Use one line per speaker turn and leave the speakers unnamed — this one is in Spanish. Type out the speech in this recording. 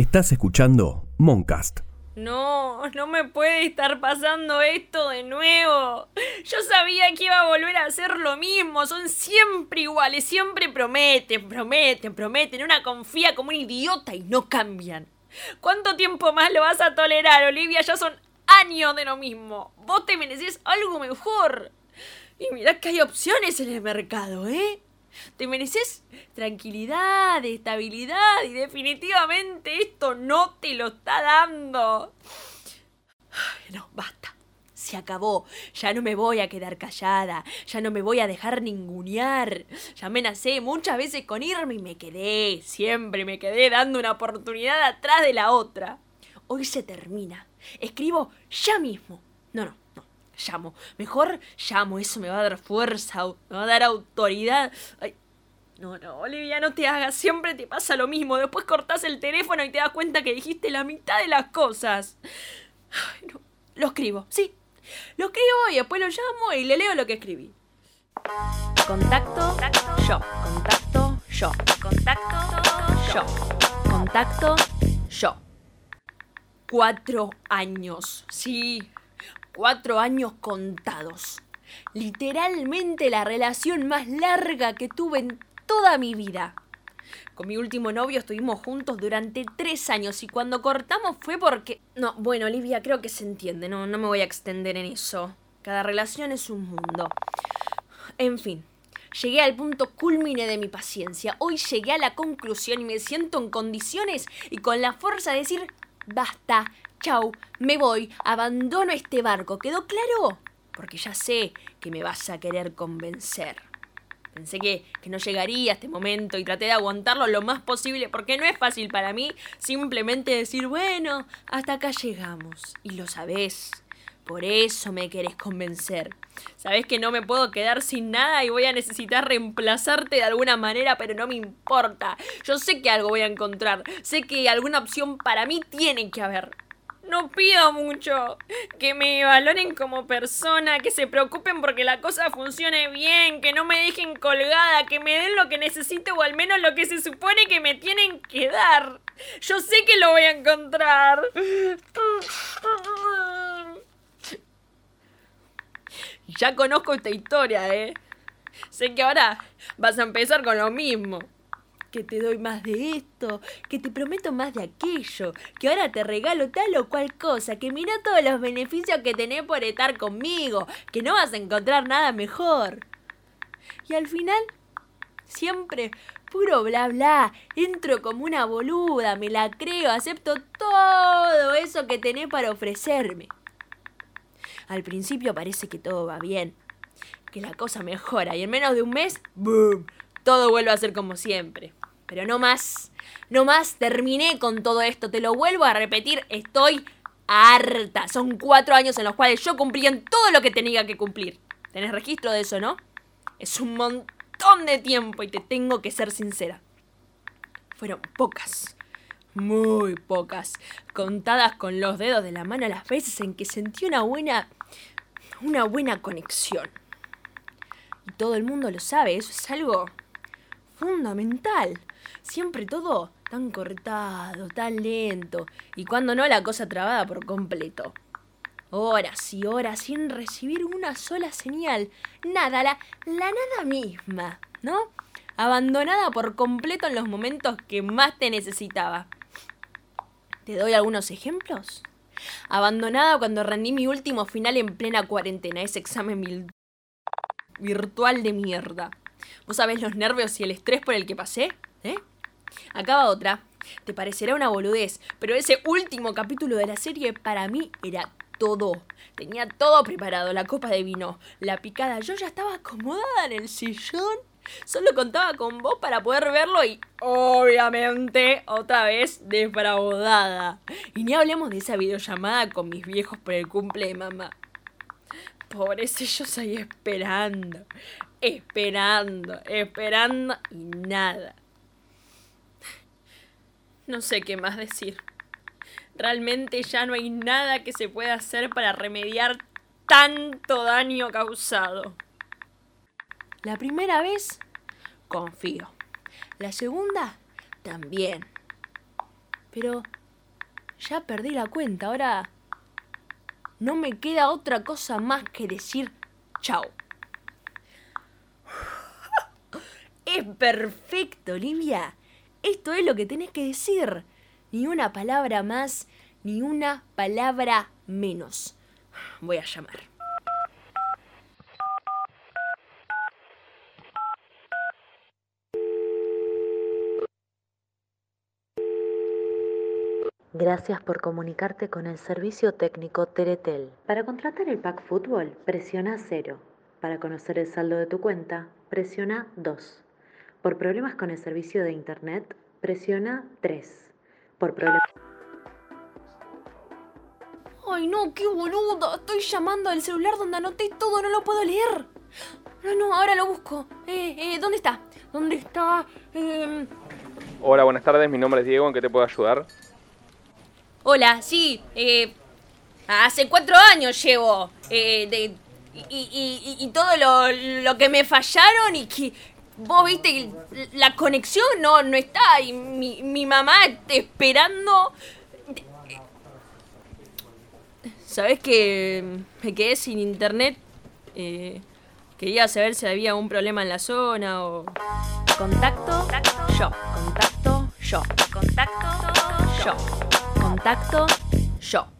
Estás escuchando Moncast.
No, no me puede estar pasando esto de nuevo. Yo sabía que iba a volver a hacer lo mismo. Son siempre iguales, siempre prometen, prometen, prometen. Una confía como un idiota y no cambian. ¿Cuánto tiempo más lo vas a tolerar, Olivia? Ya son años de lo mismo. Vos te mereces algo mejor. Y mirá que hay opciones en el mercado, ¿eh? Te mereces tranquilidad, estabilidad y definitivamente esto no te lo está dando. no, basta. Se acabó. Ya no me voy a quedar callada. Ya no me voy a dejar ningunear. Ya amenacé muchas veces con irme y me quedé. Siempre me quedé dando una oportunidad atrás de la otra. Hoy se termina. Escribo ya mismo. No, no, no llamo. Mejor llamo, eso me va a dar fuerza, me va a dar autoridad. Ay, no, no, Olivia, no te hagas, siempre te pasa lo mismo. Después cortás el teléfono y te das cuenta que dijiste la mitad de las cosas. Ay, no. Lo escribo, sí. Lo escribo y después lo llamo y le leo lo que escribí. Contacto, yo. Contacto, yo. Contacto, yo. Contacto, yo. Cuatro años. Sí, Cuatro años contados. Literalmente la relación más larga que tuve en toda mi vida. Con mi último novio estuvimos juntos durante tres años y cuando cortamos fue porque... No, bueno, Olivia, creo que se entiende, no, no me voy a extender en eso. Cada relación es un mundo. En fin, llegué al punto culmine de mi paciencia. Hoy llegué a la conclusión y me siento en condiciones y con la fuerza de decir, basta, Chau, me voy, abandono este barco. ¿Quedó claro? Porque ya sé que me vas a querer convencer. Pensé que, que, no llegaría a este momento y traté de aguantarlo lo más posible porque no es fácil para mí simplemente decir, bueno, hasta acá llegamos. Y lo sabés. Por eso me querés convencer. Sabés que no me puedo quedar sin nada y voy a necesitar reemplazarte de alguna manera, pero no me importa. Yo sé que algo voy a encontrar. Sé que alguna opción para mí tiene que haber. No pido mucho. Que me valoren como persona, que se preocupen porque la cosa funcione bien, que no me dejen colgada, que me den lo que necesito o al menos lo que se supone que me tienen que dar. Yo sé que lo voy a encontrar. Ya conozco esta historia, ¿eh? Sé que ahora vas a empezar con lo mismo que te doy más de esto, que te prometo más de aquello, que ahora te regalo tal o cual cosa, que mira todos los beneficios que tenés por estar conmigo, que no vas a encontrar nada mejor. Y al final, siempre puro bla bla, entro como una boluda, me la creo, acepto todo eso que tenés para ofrecerme. Al principio parece que todo va bien, que la cosa mejora y en menos de un mes, ¡boom! Todo vuelve a ser como siempre. Pero no más, no más, terminé con todo esto, te lo vuelvo a repetir, estoy harta. Son cuatro años en los cuales yo cumplí en todo lo que tenía que cumplir. ¿Tenés registro de eso, no? Es un montón de tiempo y te tengo que ser sincera. Fueron pocas, muy pocas, contadas con los dedos de la mano las veces en que sentí una buena, una buena conexión. Y todo el mundo lo sabe, eso es algo fundamental. Siempre todo tan cortado, tan lento, y cuando no la cosa trabada por completo. Horas y horas sin recibir una sola señal, nada, la, la nada misma, ¿no? Abandonada por completo en los momentos que más te necesitaba. ¿Te doy algunos ejemplos? Abandonada cuando rendí mi último final en plena cuarentena, ese examen virtual de mierda. ¿Vos sabés los nervios y el estrés por el que pasé? ¿Eh? Acaba otra. Te parecerá una boludez, pero ese último capítulo de la serie para mí era todo. Tenía todo preparado, la copa de vino, la picada. Yo ya estaba acomodada en el sillón. Solo contaba con vos para poder verlo y, obviamente, otra vez defraudada. Y ni hablemos de esa videollamada con mis viejos por el cumple de mamá. Pobrecillos ahí esperando, esperando, esperando y nada. No sé qué más decir. Realmente ya no hay nada que se pueda hacer para remediar tanto daño causado. La primera vez, confío. La segunda, también. Pero ya perdí la cuenta. Ahora no me queda otra cosa más que decir chao. Es perfecto, Olivia. Esto es lo que tenés que decir. Ni una palabra más, ni una palabra menos. Voy a llamar.
Gracias por comunicarte con el servicio técnico Teretel. Para contratar el pack fútbol, presiona 0. Para conocer el saldo de tu cuenta, presiona 2. Por problemas con el servicio de internet, presiona 3. Por problemas...
Ay, no, qué boluda. Estoy llamando al celular donde anoté todo, no lo puedo leer. No, no, ahora lo busco. Eh, eh, ¿dónde está? ¿Dónde está? Eh...
Hola, buenas tardes. Mi nombre es Diego. ¿En qué te puedo ayudar?
Hola, sí. Eh, hace cuatro años llevo. Eh, de, y, y, y, todo lo, lo que me fallaron y que vos viste que la conexión no, no está y mi, mi mamá está esperando. ¿Sabes que me quedé sin internet? Eh, quería saber si había un problema en la zona o... Contacto, yo. Contacto, yo. Contacto, yo. Contacto, yo.